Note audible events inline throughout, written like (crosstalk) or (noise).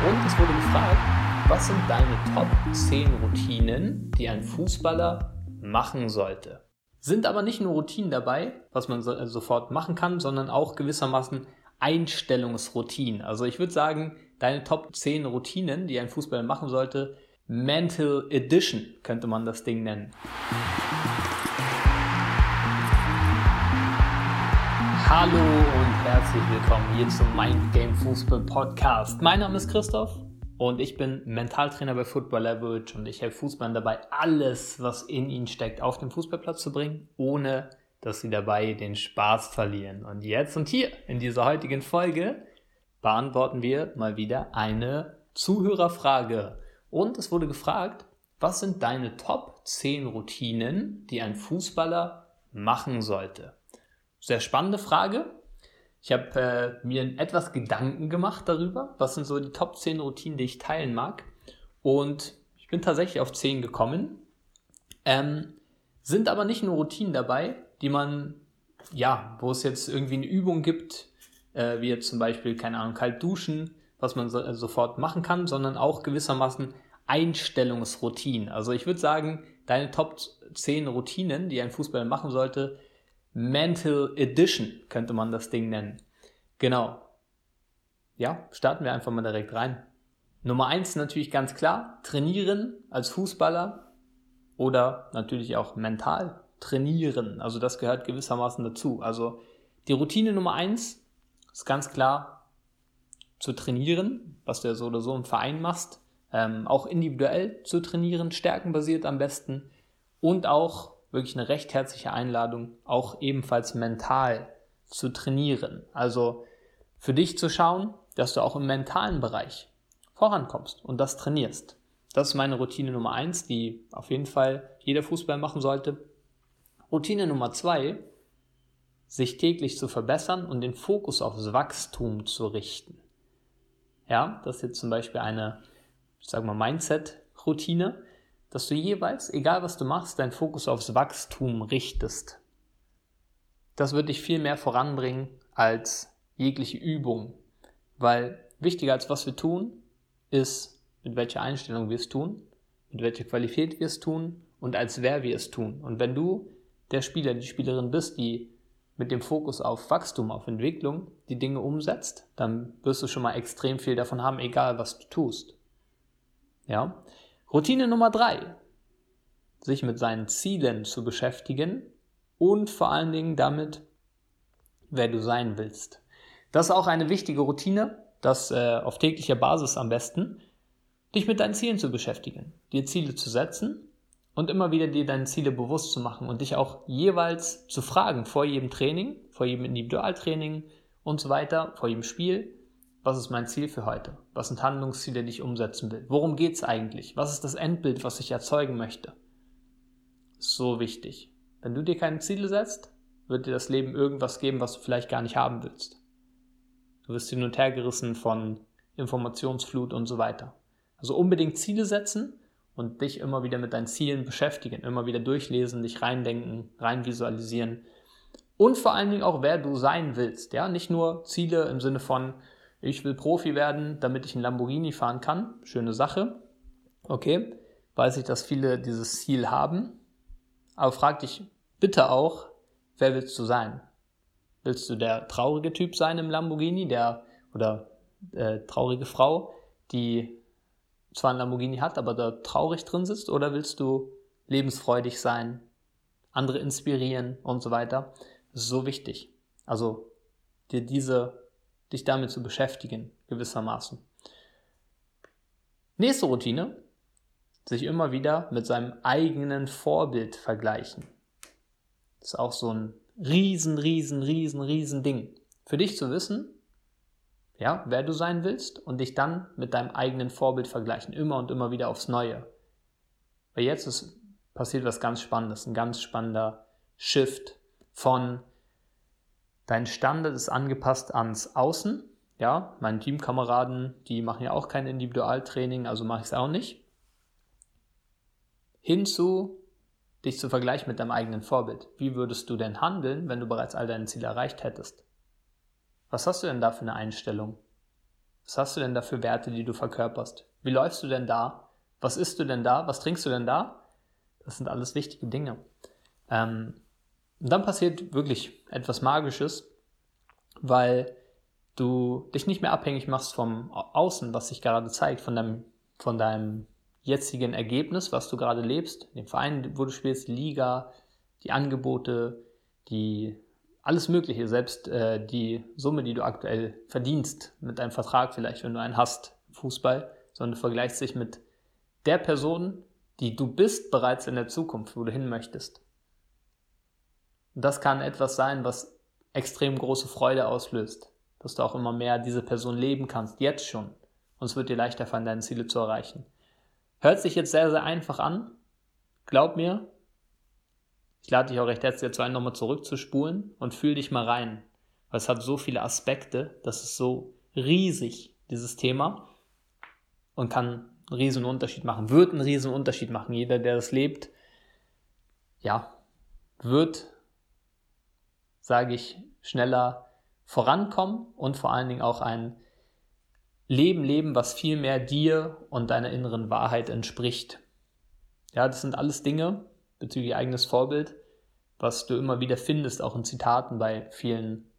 Und es wurde gefragt, was sind deine Top 10 Routinen, die ein Fußballer machen sollte? Sind aber nicht nur Routinen dabei, was man so, äh, sofort machen kann, sondern auch gewissermaßen Einstellungsroutinen. Also ich würde sagen, deine Top 10 Routinen, die ein Fußballer machen sollte, Mental Edition könnte man das Ding nennen. Hallo und herzlich willkommen hier zum Mind Game Fußball Podcast. Mein Name ist Christoph und ich bin Mentaltrainer bei Football Leverage und ich helfe Fußballern dabei, alles, was in ihnen steckt, auf den Fußballplatz zu bringen, ohne dass sie dabei den Spaß verlieren. Und jetzt und hier in dieser heutigen Folge beantworten wir mal wieder eine Zuhörerfrage. Und es wurde gefragt, was sind deine Top 10 Routinen, die ein Fußballer machen sollte? Sehr spannende Frage. Ich habe äh, mir etwas Gedanken gemacht darüber, was sind so die Top 10 Routinen, die ich teilen mag. Und ich bin tatsächlich auf 10 gekommen. Ähm, sind aber nicht nur Routinen dabei, die man, ja, wo es jetzt irgendwie eine Übung gibt, äh, wie jetzt zum Beispiel, keine Ahnung, kalt duschen, was man so, äh, sofort machen kann, sondern auch gewissermaßen Einstellungsroutinen. Also ich würde sagen, deine Top 10 Routinen, die ein Fußballer machen sollte, Mental Edition könnte man das Ding nennen. Genau. Ja, starten wir einfach mal direkt rein. Nummer eins natürlich ganz klar, trainieren als Fußballer oder natürlich auch mental trainieren. Also das gehört gewissermaßen dazu. Also die Routine Nummer eins ist ganz klar zu trainieren, was du ja so oder so im Verein machst. Ähm, auch individuell zu trainieren, stärkenbasiert am besten und auch wirklich eine recht herzliche Einladung, auch ebenfalls mental zu trainieren. Also für dich zu schauen, dass du auch im mentalen Bereich vorankommst und das trainierst. Das ist meine Routine Nummer eins, die auf jeden Fall jeder Fußballer machen sollte. Routine Nummer zwei, sich täglich zu verbessern und den Fokus aufs Wachstum zu richten. Ja, das ist jetzt zum Beispiel eine, ich sag mal, Mindset-Routine dass du jeweils, egal was du machst, deinen Fokus aufs Wachstum richtest. Das wird dich viel mehr voranbringen als jegliche Übung, weil wichtiger als was wir tun, ist, mit welcher Einstellung wir es tun, mit welcher Qualität wir es tun und als wer wir es tun. Und wenn du der Spieler, die Spielerin bist, die mit dem Fokus auf Wachstum, auf Entwicklung die Dinge umsetzt, dann wirst du schon mal extrem viel davon haben, egal was du tust. Ja? Routine Nummer drei, sich mit seinen Zielen zu beschäftigen und vor allen Dingen damit, wer du sein willst. Das ist auch eine wichtige Routine, das äh, auf täglicher Basis am besten, dich mit deinen Zielen zu beschäftigen, dir Ziele zu setzen und immer wieder dir deine Ziele bewusst zu machen und dich auch jeweils zu fragen vor jedem Training, vor jedem Individualtraining und so weiter, vor jedem Spiel, was ist mein Ziel für heute? Was sind Handlungsziele, die ich umsetzen will? Worum geht es eigentlich? Was ist das Endbild, was ich erzeugen möchte? So wichtig. Wenn du dir keine Ziele setzt, wird dir das Leben irgendwas geben, was du vielleicht gar nicht haben willst. Du wirst hin und her gerissen von Informationsflut und so weiter. Also unbedingt Ziele setzen und dich immer wieder mit deinen Zielen beschäftigen, immer wieder durchlesen, dich reindenken, reinvisualisieren und vor allen Dingen auch, wer du sein willst. Ja, nicht nur Ziele im Sinne von, ich will Profi werden, damit ich einen Lamborghini fahren kann. Schöne Sache. Okay, weiß ich, dass viele dieses Ziel haben. Aber frag dich bitte auch, wer willst du sein? Willst du der traurige Typ sein im Lamborghini, der oder äh, traurige Frau, die zwar ein Lamborghini hat, aber da traurig drin sitzt? Oder willst du lebensfreudig sein, andere inspirieren und so weiter? Das ist so wichtig. Also dir diese dich damit zu beschäftigen, gewissermaßen. Nächste Routine, sich immer wieder mit seinem eigenen Vorbild vergleichen. Das ist auch so ein riesen, riesen, riesen, riesen Ding. Für dich zu wissen, ja, wer du sein willst und dich dann mit deinem eigenen Vorbild vergleichen, immer und immer wieder aufs Neue. Weil jetzt ist, passiert was ganz Spannendes, ein ganz spannender Shift von Dein Standard ist angepasst ans Außen. Ja, meine Teamkameraden, die machen ja auch kein Individualtraining, also mache ich es auch nicht. Hinzu, dich zu vergleichen mit deinem eigenen Vorbild. Wie würdest du denn handeln, wenn du bereits all deine Ziele erreicht hättest? Was hast du denn da für eine Einstellung? Was hast du denn da für Werte, die du verkörperst? Wie läufst du denn da? Was isst du denn da? Was trinkst du denn da? Das sind alles wichtige Dinge. Ähm, und dann passiert wirklich etwas Magisches, weil du dich nicht mehr abhängig machst vom Außen, was sich gerade zeigt, von deinem, von deinem jetzigen Ergebnis, was du gerade lebst, dem Verein, wo du spielst, die Liga, die Angebote, die alles Mögliche, selbst äh, die Summe, die du aktuell verdienst mit deinem Vertrag vielleicht, wenn du einen hast, Fußball, sondern du vergleichst dich mit der Person, die du bist bereits in der Zukunft, wo du hin möchtest. Das kann etwas sein, was extrem große Freude auslöst, dass du auch immer mehr diese Person leben kannst, jetzt schon. Und es wird dir leichter fallen, deine Ziele zu erreichen. Hört sich jetzt sehr, sehr einfach an. Glaub mir, ich lade dich auch recht herzlich dazu ein, nochmal zurückzuspulen und fühl dich mal rein. Weil es hat so viele Aspekte, das ist so riesig, dieses Thema. Und kann einen riesen Unterschied machen, wird einen riesen Unterschied machen. Jeder, der das lebt, ja, wird, sage ich, schneller vorankommen und vor allen Dingen auch ein Leben leben, was viel mehr dir und deiner inneren Wahrheit entspricht. Ja, das sind alles Dinge bezüglich eigenes Vorbild, was du immer wieder findest, auch in Zitaten bei vielen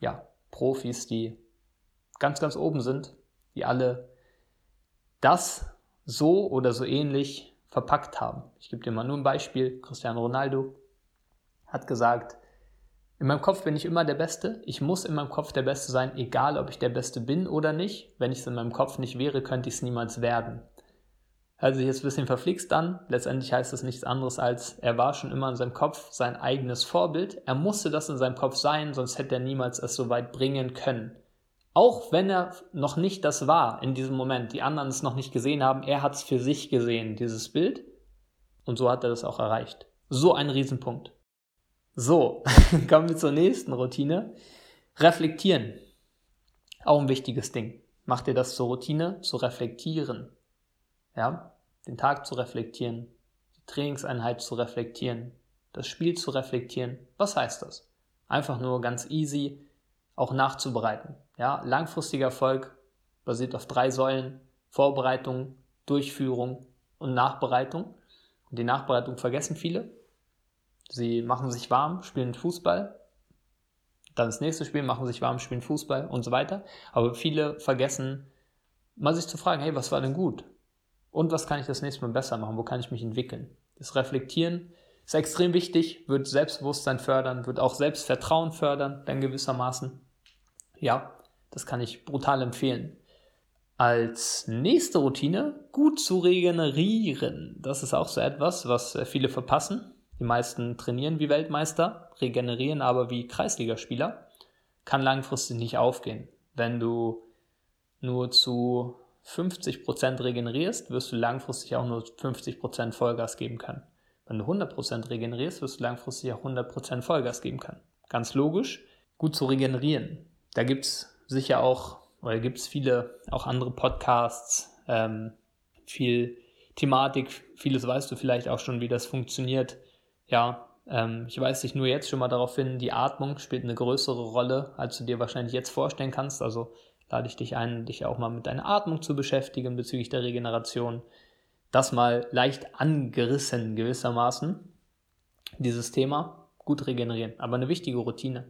ja, Profis, die ganz, ganz oben sind, die alle das so oder so ähnlich verpackt haben. Ich gebe dir mal nur ein Beispiel. Cristiano Ronaldo hat gesagt, in meinem Kopf bin ich immer der Beste. Ich muss in meinem Kopf der Beste sein, egal ob ich der Beste bin oder nicht. Wenn ich es in meinem Kopf nicht wäre, könnte ich es niemals werden. Hört sich jetzt ein bisschen verflixt an. Letztendlich heißt es nichts anderes als, er war schon immer in seinem Kopf sein eigenes Vorbild. Er musste das in seinem Kopf sein, sonst hätte er niemals es so weit bringen können. Auch wenn er noch nicht das war in diesem Moment, die anderen es noch nicht gesehen haben, er hat es für sich gesehen, dieses Bild. Und so hat er das auch erreicht. So ein Riesenpunkt. So, (laughs) kommen wir zur nächsten Routine. Reflektieren. Auch ein wichtiges Ding. Mach dir das zur Routine, zu reflektieren. Ja, den Tag zu reflektieren, die Trainingseinheit zu reflektieren, das Spiel zu reflektieren. Was heißt das? Einfach nur ganz easy auch nachzubereiten. Ja, langfristiger Erfolg basiert auf drei Säulen: Vorbereitung, Durchführung und Nachbereitung. Und die Nachbereitung vergessen viele. Sie machen sich warm, spielen Fußball. Dann das nächste Spiel, machen sich warm, spielen Fußball und so weiter. Aber viele vergessen, mal sich zu fragen, hey, was war denn gut? Und was kann ich das nächste Mal besser machen? Wo kann ich mich entwickeln? Das Reflektieren ist extrem wichtig, wird Selbstbewusstsein fördern, wird auch Selbstvertrauen fördern, dann gewissermaßen. Ja, das kann ich brutal empfehlen. Als nächste Routine gut zu regenerieren. Das ist auch so etwas, was viele verpassen. Die meisten trainieren wie Weltmeister, regenerieren aber wie Kreisligaspieler. Kann langfristig nicht aufgehen. Wenn du nur zu 50% regenerierst, wirst du langfristig auch nur 50% Vollgas geben können. Wenn du 100% regenerierst, wirst du langfristig auch 100% Vollgas geben können. Ganz logisch, gut zu regenerieren. Da gibt es sicher auch, oder gibt es viele, auch andere Podcasts, ähm, viel Thematik, vieles weißt du vielleicht auch schon, wie das funktioniert. Ja, ähm, ich weise dich nur jetzt schon mal darauf hin, die Atmung spielt eine größere Rolle, als du dir wahrscheinlich jetzt vorstellen kannst. Also lade ich dich ein, dich auch mal mit deiner Atmung zu beschäftigen bezüglich der Regeneration. Das mal leicht angerissen gewissermaßen, dieses Thema. Gut regenerieren, aber eine wichtige Routine.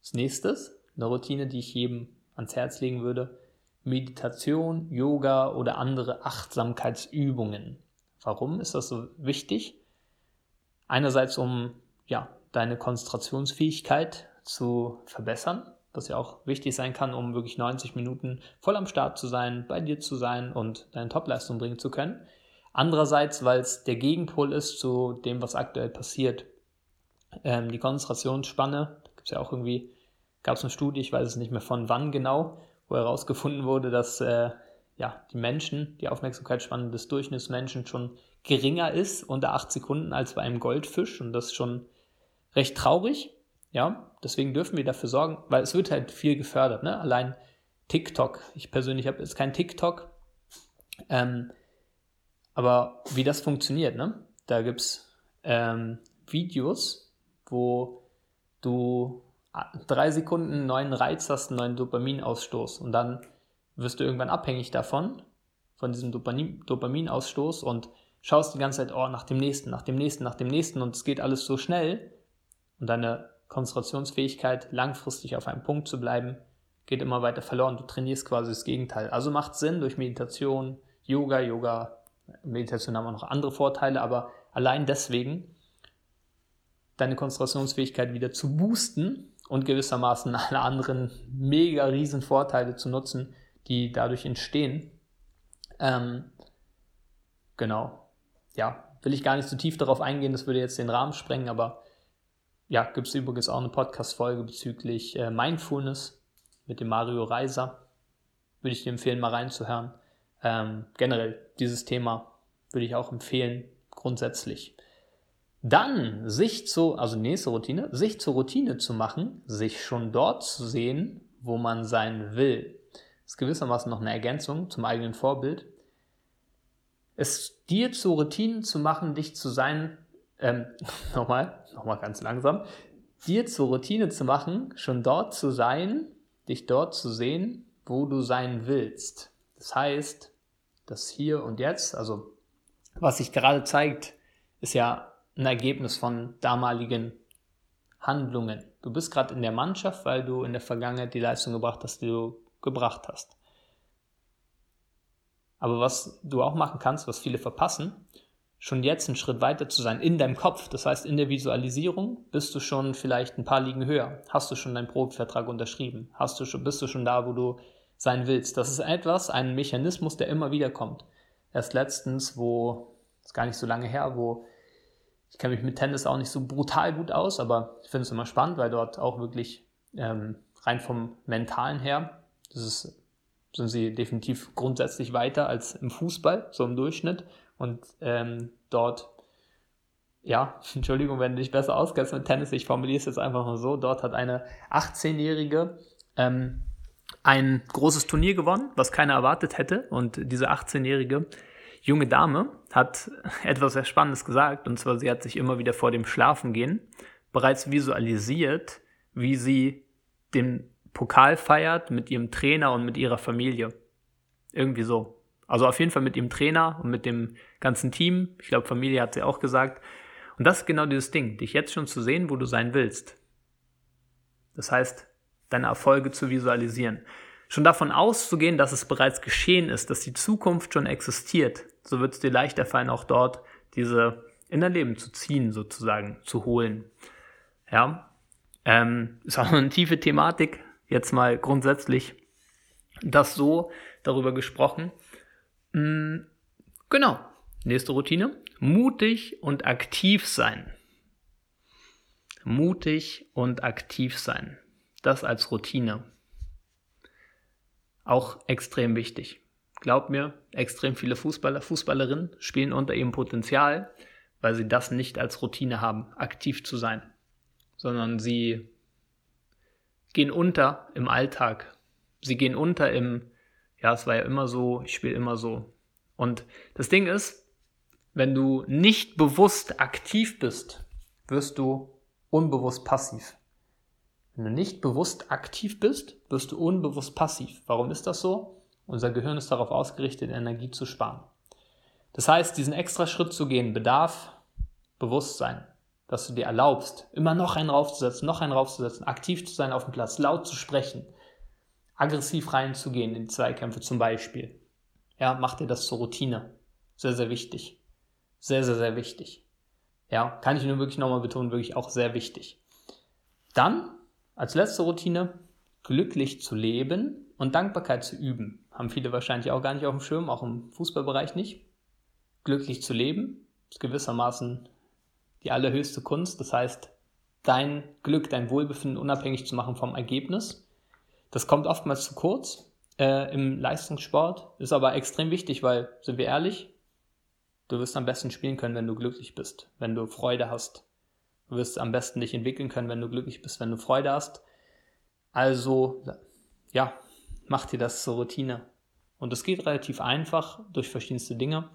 Das nächste eine Routine, die ich jedem ans Herz legen würde. Meditation, Yoga oder andere Achtsamkeitsübungen. Warum ist das so wichtig? Einerseits, um ja, deine Konzentrationsfähigkeit zu verbessern, was ja auch wichtig sein kann, um wirklich 90 Minuten voll am Start zu sein, bei dir zu sein und deine Topleistung bringen zu können. Andererseits, weil es der Gegenpol ist zu dem, was aktuell passiert. Ähm, die Konzentrationsspanne, da gibt es ja auch irgendwie gab es eine Studie, ich weiß es nicht mehr von wann genau, wo herausgefunden wurde, dass äh, ja, die Menschen, die Aufmerksamkeitsspanne des Durchschnittsmenschen schon geringer ist, unter acht Sekunden, als bei einem Goldfisch. Und das ist schon recht traurig. Ja, deswegen dürfen wir dafür sorgen, weil es wird halt viel gefördert. Ne? Allein TikTok. Ich persönlich habe jetzt kein TikTok. Ähm, aber wie das funktioniert, ne? da gibt es ähm, Videos, wo du drei Sekunden neuen Reiz hast, einen neuen Dopaminausstoß und dann wirst du irgendwann abhängig davon, von diesem Dopamin, Dopaminausstoß und schaust die ganze Zeit, oh, nach dem nächsten, nach dem nächsten, nach dem nächsten und es geht alles so schnell und deine Konzentrationsfähigkeit, langfristig auf einem Punkt zu bleiben, geht immer weiter verloren. Du trainierst quasi das Gegenteil. Also macht Sinn durch Meditation, Yoga, Yoga, Meditation haben auch noch andere Vorteile, aber allein deswegen deine Konzentrationsfähigkeit wieder zu boosten und gewissermaßen alle anderen mega riesen Vorteile zu nutzen, die dadurch entstehen. Ähm, genau. Ja, will ich gar nicht so tief darauf eingehen, das würde jetzt den Rahmen sprengen, aber ja, gibt es übrigens auch eine Podcast-Folge bezüglich äh, Mindfulness mit dem Mario Reiser. Würde ich dir empfehlen, mal reinzuhören. Ähm, generell, dieses Thema würde ich auch empfehlen, grundsätzlich. Dann sich zu, also nächste Routine, sich zur Routine zu machen, sich schon dort zu sehen, wo man sein will. Das ist gewissermaßen noch eine Ergänzung zum eigenen Vorbild. Es dir zur Routine zu machen, dich zu sein, ähm, (laughs) nochmal, nochmal ganz langsam, dir zur Routine zu machen, schon dort zu sein, dich dort zu sehen, wo du sein willst. Das heißt, das Hier und Jetzt, also was sich gerade zeigt, ist ja ein Ergebnis von damaligen Handlungen. Du bist gerade in der Mannschaft, weil du in der Vergangenheit die Leistung gebracht hast, die du gebracht hast. Aber was du auch machen kannst, was viele verpassen, schon jetzt einen Schritt weiter zu sein in deinem Kopf. Das heißt, in der Visualisierung bist du schon vielleicht ein paar Ligen höher. Hast du schon deinen Probevertrag unterschrieben? Hast du schon, bist du schon da, wo du sein willst? Das ist etwas, ein Mechanismus, der immer wieder kommt. Erst letztens, wo, ist gar nicht so lange her, wo ich kenne mich mit Tennis auch nicht so brutal gut aus, aber ich finde es immer spannend, weil dort auch wirklich ähm, rein vom Mentalen her, das ist, sind sie definitiv grundsätzlich weiter als im Fußball, so im Durchschnitt. Und ähm, dort, ja, (laughs) Entschuldigung, wenn du dich besser auskennst mit Tennis, ich formuliere es jetzt einfach mal so, dort hat eine 18-Jährige ähm, ein großes Turnier gewonnen, was keiner erwartet hätte. Und diese 18-Jährige junge Dame hat (laughs) etwas sehr Spannendes gesagt, und zwar sie hat sich immer wieder vor dem Schlafengehen bereits visualisiert, wie sie den Pokal feiert mit ihrem Trainer und mit ihrer Familie. Irgendwie so. Also auf jeden Fall mit ihrem Trainer und mit dem ganzen Team. Ich glaube, Familie hat sie auch gesagt. Und das ist genau dieses Ding, dich jetzt schon zu sehen, wo du sein willst. Das heißt, deine Erfolge zu visualisieren. Schon davon auszugehen, dass es bereits geschehen ist, dass die Zukunft schon existiert, so wird es dir leichter fallen, auch dort diese in dein Leben zu ziehen, sozusagen, zu holen. Ja, ähm, ist auch eine tiefe Thematik, jetzt mal grundsätzlich das so darüber gesprochen. Mhm, genau, nächste Routine. Mutig und aktiv sein. Mutig und aktiv sein. Das als Routine. Auch extrem wichtig. Glaub mir, extrem viele Fußballer, Fußballerinnen spielen unter ihrem Potenzial, weil sie das nicht als Routine haben, aktiv zu sein, sondern sie gehen unter im Alltag. Sie gehen unter im, ja, es war ja immer so, ich spiele immer so. Und das Ding ist, wenn du nicht bewusst aktiv bist, wirst du unbewusst passiv. Wenn du nicht bewusst aktiv bist, wirst du unbewusst passiv. Warum ist das so? Unser Gehirn ist darauf ausgerichtet, Energie zu sparen. Das heißt, diesen extra Schritt zu gehen bedarf Bewusstsein, dass du dir erlaubst, immer noch einen raufzusetzen, noch einen raufzusetzen, aktiv zu sein auf dem Platz, laut zu sprechen, aggressiv reinzugehen in die Zweikämpfe zum Beispiel. Ja, mach dir das zur Routine. Sehr, sehr wichtig. Sehr, sehr, sehr wichtig. Ja, kann ich nur wirklich nochmal betonen, wirklich auch sehr wichtig. Dann als letzte Routine, glücklich zu leben und Dankbarkeit zu üben. Haben viele wahrscheinlich auch gar nicht auf dem Schirm, auch im Fußballbereich nicht. Glücklich zu leben ist gewissermaßen die allerhöchste Kunst. Das heißt, dein Glück, dein Wohlbefinden unabhängig zu machen vom Ergebnis. Das kommt oftmals zu kurz äh, im Leistungssport, ist aber extrem wichtig, weil, sind wir ehrlich, du wirst am besten spielen können, wenn du glücklich bist, wenn du Freude hast, Du wirst am besten dich entwickeln können, wenn du glücklich bist, wenn du Freude hast. Also, ja, mach dir das zur Routine. Und es geht relativ einfach durch verschiedenste Dinge.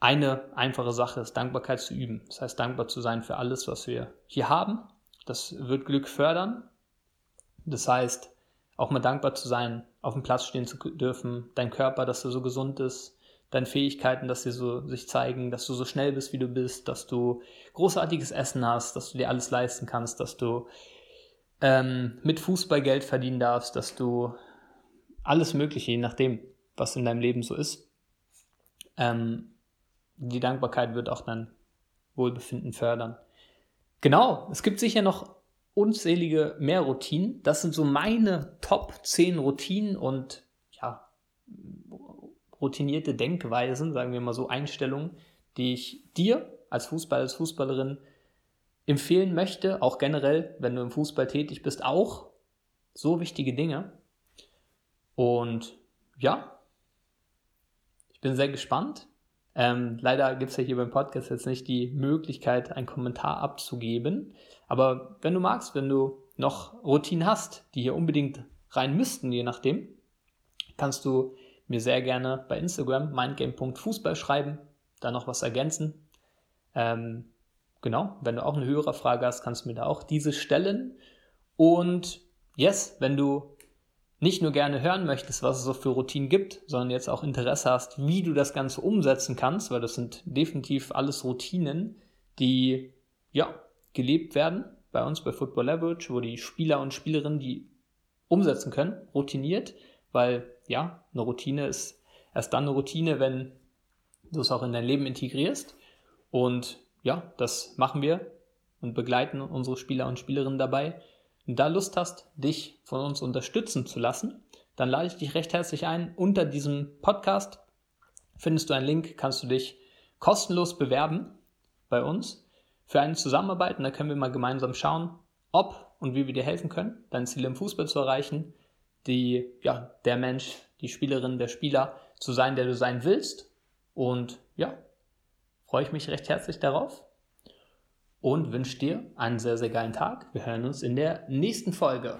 Eine einfache Sache ist Dankbarkeit zu üben. Das heißt, dankbar zu sein für alles, was wir hier haben. Das wird Glück fördern. Das heißt, auch mal dankbar zu sein auf dem Platz stehen zu dürfen, dein Körper, dass er so gesund ist, deine Fähigkeiten, dass sie so sich zeigen, dass du so schnell bist, wie du bist, dass du großartiges Essen hast, dass du dir alles leisten kannst, dass du ähm, mit Fußball Geld verdienen darfst, dass du alles Mögliche, je nachdem, was in deinem Leben so ist. Ähm, die Dankbarkeit wird auch dein Wohlbefinden fördern. Genau, es gibt sicher noch unzählige mehr Routinen. Das sind so meine Top 10 Routinen und ja, routinierte Denkweisen, sagen wir mal so Einstellungen, die ich dir als Fußballer, als Fußballerin empfehlen möchte, auch generell, wenn du im Fußball tätig bist, auch so wichtige Dinge. Und ja, ich bin sehr gespannt. Ähm, leider gibt es ja hier beim Podcast jetzt nicht die Möglichkeit, einen Kommentar abzugeben. Aber wenn du magst, wenn du noch Routinen hast, die hier unbedingt rein müssten, je nachdem, kannst du mir sehr gerne bei Instagram mindgame.fußball schreiben, da noch was ergänzen. Ähm, genau, wenn du auch eine höhere Frage hast, kannst du mir da auch diese stellen. Und yes, wenn du nicht nur gerne hören möchtest, was es so für Routinen gibt, sondern jetzt auch Interesse hast, wie du das Ganze umsetzen kannst, weil das sind definitiv alles Routinen, die ja gelebt werden bei uns bei Football Leverage, wo die Spieler und Spielerinnen die umsetzen können, routiniert, weil ja, eine Routine ist erst dann eine Routine, wenn du es auch in dein Leben integrierst. Und ja, das machen wir und begleiten unsere Spieler und Spielerinnen dabei. Da Lust hast, dich von uns unterstützen zu lassen, dann lade ich dich recht herzlich ein. Unter diesem Podcast findest du einen Link, kannst du dich kostenlos bewerben bei uns für eine Zusammenarbeit und da können wir mal gemeinsam schauen, ob und wie wir dir helfen können, dein Ziel im Fußball zu erreichen, die, ja, der Mensch, die Spielerin, der Spieler zu sein, der du sein willst. Und ja, freue ich mich recht herzlich darauf und wünsche dir einen sehr, sehr geilen Tag. Wir hören uns in der nächsten Folge.